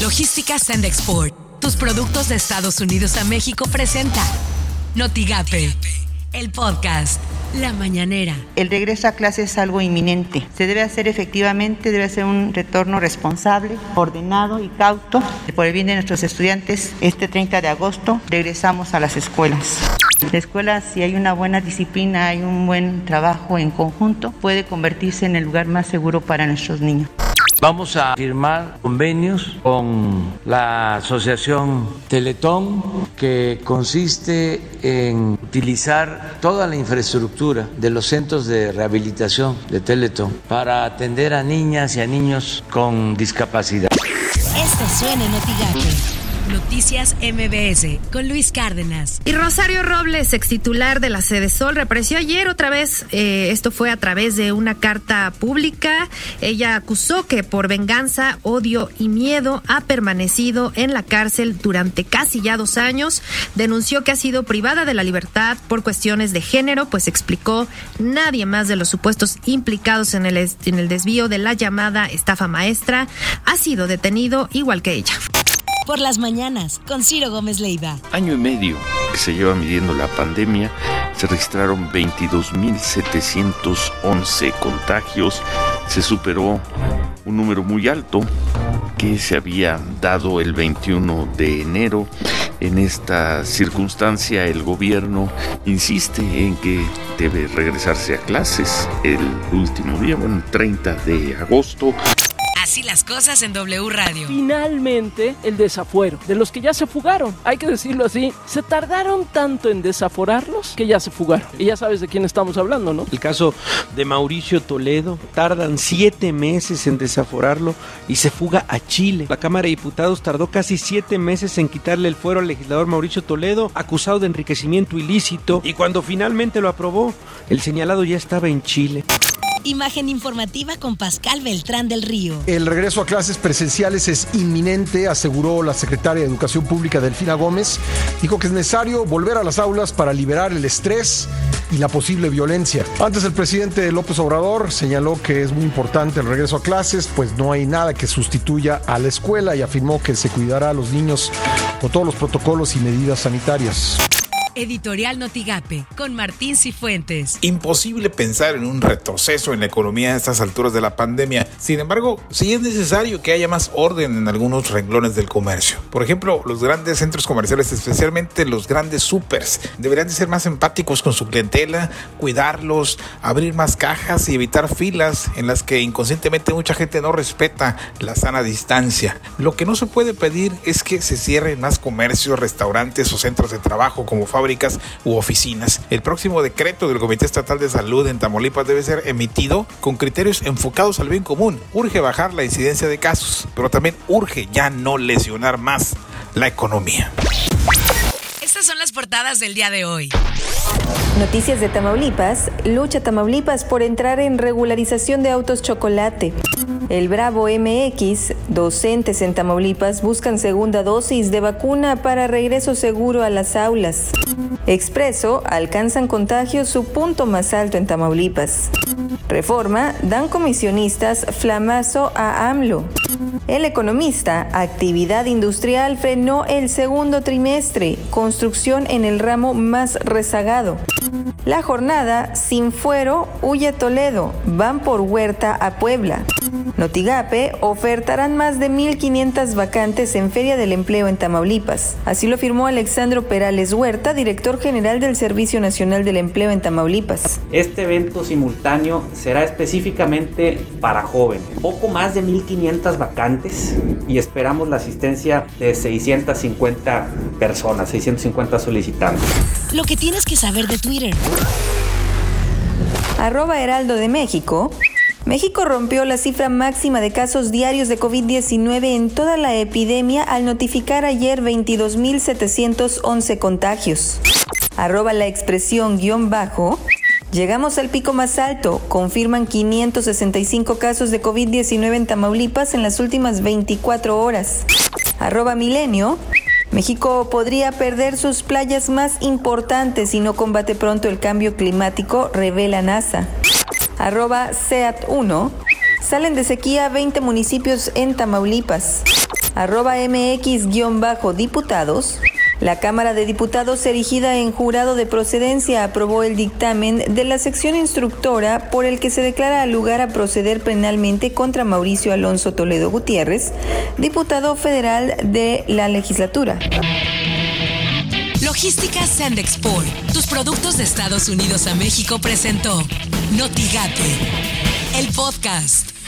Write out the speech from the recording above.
Logística Send Export. Tus productos de Estados Unidos a México presenta Notigape, el podcast. La mañanera. El regreso a clase es algo inminente. Se debe hacer efectivamente, debe ser un retorno responsable, ordenado y cauto. Por el bien de nuestros estudiantes, este 30 de agosto regresamos a las escuelas. La escuela, si hay una buena disciplina, hay un buen trabajo en conjunto, puede convertirse en el lugar más seguro para nuestros niños. Vamos a firmar convenios con la asociación Teletón que consiste en utilizar toda la infraestructura de los centros de rehabilitación de Teletón para atender a niñas y a niños con discapacidad. Noticias MBS con Luis Cárdenas. Y Rosario Robles, ex titular de la Sede Sol, reapareció ayer otra vez. Eh, esto fue a través de una carta pública. Ella acusó que por venganza, odio y miedo ha permanecido en la cárcel durante casi ya dos años. Denunció que ha sido privada de la libertad por cuestiones de género, pues explicó nadie más de los supuestos implicados en el, en el desvío de la llamada estafa maestra ha sido detenido igual que ella por las mañanas con Ciro Gómez Leiva. Año y medio que se lleva midiendo la pandemia, se registraron 22.711 contagios, se superó un número muy alto que se había dado el 21 de enero. En esta circunstancia el gobierno insiste en que debe regresarse a clases el último día, bueno, 30 de agosto. Así las cosas en W Radio. Finalmente, el desafuero. De los que ya se fugaron, hay que decirlo así, se tardaron tanto en desaforarlos que ya se fugaron. Y ya sabes de quién estamos hablando, ¿no? El caso de Mauricio Toledo, tardan siete meses en desaforarlo y se fuga a Chile. La Cámara de Diputados tardó casi siete meses en quitarle el fuero al legislador Mauricio Toledo, acusado de enriquecimiento ilícito, y cuando finalmente lo aprobó, el señalado ya estaba en Chile. Imagen informativa con Pascal Beltrán del Río. El regreso a clases presenciales es inminente, aseguró la secretaria de Educación Pública Delfina Gómez. Dijo que es necesario volver a las aulas para liberar el estrés y la posible violencia. Antes el presidente López Obrador señaló que es muy importante el regreso a clases, pues no hay nada que sustituya a la escuela y afirmó que se cuidará a los niños con todos los protocolos y medidas sanitarias. Editorial Notigape, con Martín Cifuentes. Imposible pensar en un retroceso en la economía a estas alturas de la pandemia. Sin embargo, sí es necesario que haya más orden en algunos renglones del comercio. Por ejemplo, los grandes centros comerciales, especialmente los grandes supers, deberían de ser más empáticos con su clientela, cuidarlos, abrir más cajas y evitar filas en las que inconscientemente mucha gente no respeta la sana distancia. Lo que no se puede pedir es que se cierren más comercios, restaurantes o centros de trabajo como fábricas u oficinas. El próximo decreto del Comité Estatal de Salud en Tamaulipas debe ser emitido con criterios enfocados al bien común. Urge bajar la incidencia de casos, pero también urge ya no lesionar más la economía. Estas son las portadas del día de hoy. Noticias de Tamaulipas. Lucha Tamaulipas por entrar en regularización de autos chocolate. El Bravo MX. Docentes en Tamaulipas buscan segunda dosis de vacuna para regreso seguro a las aulas. Expreso. Alcanzan contagios su punto más alto en Tamaulipas. Reforma. Dan comisionistas flamazo a AMLO. El economista. Actividad industrial frenó el segundo trimestre. Construcción en el ramo más rezagado. La jornada Sin Fuero huye Toledo, van por Huerta a Puebla. Notigape ofertarán más de 1.500 vacantes en Feria del Empleo en Tamaulipas. Así lo afirmó Alexandro Perales Huerta, director general del Servicio Nacional del Empleo en Tamaulipas. Este evento simultáneo será específicamente para jóvenes. Poco más de 1.500 vacantes y esperamos la asistencia de 650 personas, 650 solicitantes. Lo que tienes que saber de Twitter. Arroba Heraldo de México. México rompió la cifra máxima de casos diarios de COVID-19 en toda la epidemia al notificar ayer 22.711 contagios. Arroba la expresión guion bajo. Llegamos al pico más alto. Confirman 565 casos de COVID-19 en Tamaulipas en las últimas 24 horas. Arroba milenio. México podría perder sus playas más importantes si no combate pronto el cambio climático, revela NASA. Arroba SEAT1. Salen de sequía 20 municipios en Tamaulipas. arroba mx-diputados, la Cámara de Diputados, erigida en jurado de procedencia, aprobó el dictamen de la sección instructora por el que se declara lugar a proceder penalmente contra Mauricio Alonso Toledo Gutiérrez, diputado federal de la legislatura. Logística Sandexport, tus productos de Estados Unidos a México presentó Notigate, el podcast.